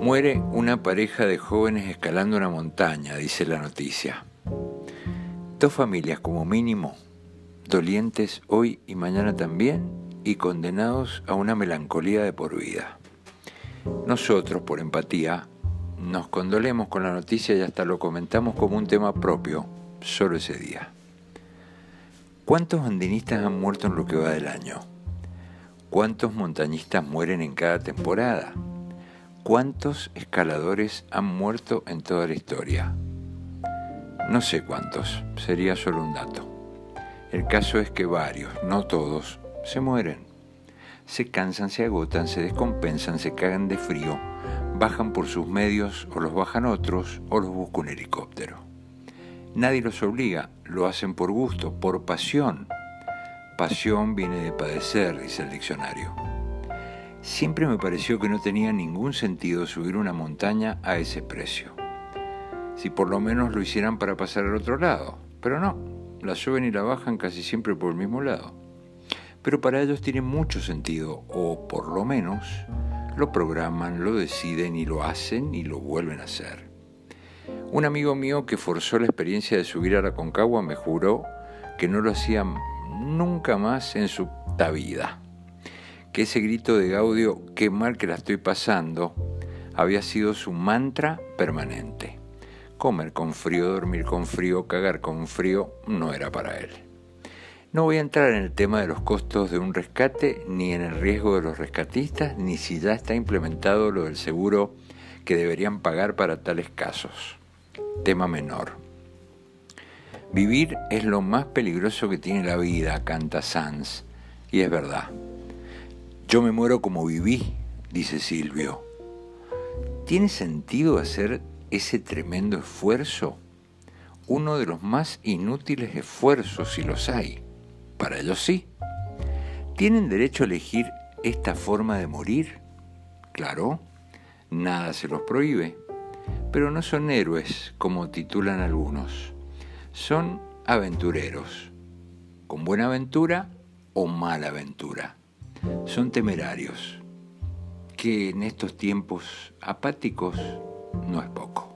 Muere una pareja de jóvenes escalando una montaña, dice la noticia. Dos familias como mínimo, dolientes hoy y mañana también, y condenados a una melancolía de por vida. Nosotros, por empatía, nos condolemos con la noticia y hasta lo comentamos como un tema propio, solo ese día. ¿Cuántos andinistas han muerto en lo que va del año? ¿Cuántos montañistas mueren en cada temporada? ¿Cuántos escaladores han muerto en toda la historia? No sé cuántos, sería solo un dato. El caso es que varios, no todos, se mueren. Se cansan, se agotan, se descompensan, se cagan de frío, bajan por sus medios o los bajan otros o los busca un helicóptero. Nadie los obliga, lo hacen por gusto, por pasión. Pasión viene de padecer, dice el diccionario. Siempre me pareció que no tenía ningún sentido subir una montaña a ese precio. Si por lo menos lo hicieran para pasar al otro lado, pero no, la suben y la bajan casi siempre por el mismo lado. Pero para ellos tiene mucho sentido, o por lo menos lo programan, lo deciden y lo hacen y lo vuelven a hacer. Un amigo mío que forzó la experiencia de subir a la Concagua me juró que no lo hacía nunca más en su vida. Que ese grito de Gaudio, qué mal que la estoy pasando, había sido su mantra permanente. Comer con frío, dormir con frío, cagar con frío, no era para él. No voy a entrar en el tema de los costos de un rescate, ni en el riesgo de los rescatistas, ni si ya está implementado lo del seguro que deberían pagar para tales casos. Tema menor. Vivir es lo más peligroso que tiene la vida, canta Sanz, y es verdad. Yo me muero como viví, dice Silvio. ¿Tiene sentido hacer ese tremendo esfuerzo? Uno de los más inútiles esfuerzos, si los hay para ellos sí. ¿Tienen derecho a elegir esta forma de morir? Claro, nada se los prohíbe, pero no son héroes como titulan algunos. Son aventureros, con buena aventura o mala aventura. Son temerarios, que en estos tiempos apáticos no es poco.